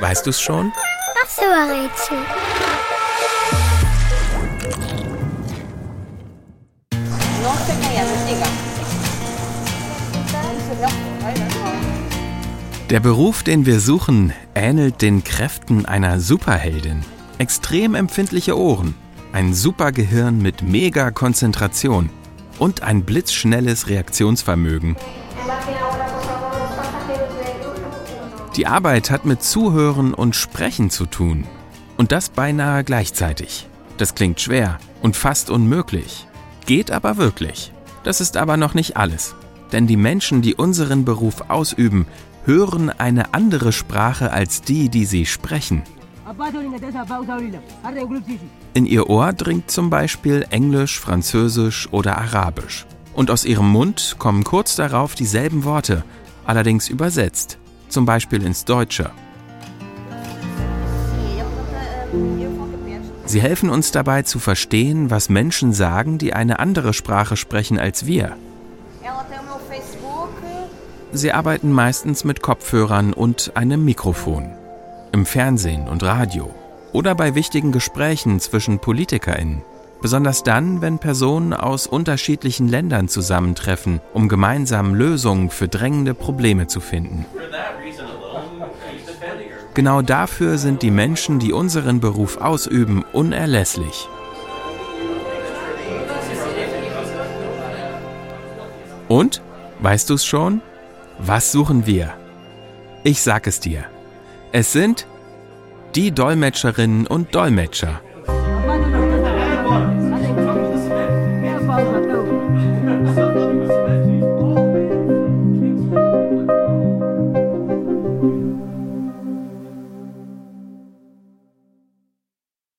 Weißt du's schon? Ach so, Rätsel. Der Beruf, den wir suchen, ähnelt den Kräften einer Superheldin. Extrem empfindliche Ohren, ein Supergehirn mit mega Konzentration und ein blitzschnelles Reaktionsvermögen. Die Arbeit hat mit Zuhören und Sprechen zu tun. Und das beinahe gleichzeitig. Das klingt schwer und fast unmöglich. Geht aber wirklich. Das ist aber noch nicht alles. Denn die Menschen, die unseren Beruf ausüben, hören eine andere Sprache als die, die sie sprechen. In ihr Ohr dringt zum Beispiel Englisch, Französisch oder Arabisch. Und aus ihrem Mund kommen kurz darauf dieselben Worte, allerdings übersetzt, zum Beispiel ins Deutsche. Sie helfen uns dabei zu verstehen, was Menschen sagen, die eine andere Sprache sprechen als wir. Sie arbeiten meistens mit Kopfhörern und einem Mikrofon. Im Fernsehen und Radio. Oder bei wichtigen Gesprächen zwischen PolitikerInnen. Besonders dann, wenn Personen aus unterschiedlichen Ländern zusammentreffen, um gemeinsam Lösungen für drängende Probleme zu finden. Genau dafür sind die Menschen, die unseren Beruf ausüben, unerlässlich. Und? Weißt du es schon? Was suchen wir? Ich sag es dir. Es sind die Dolmetscherinnen und Dolmetscher.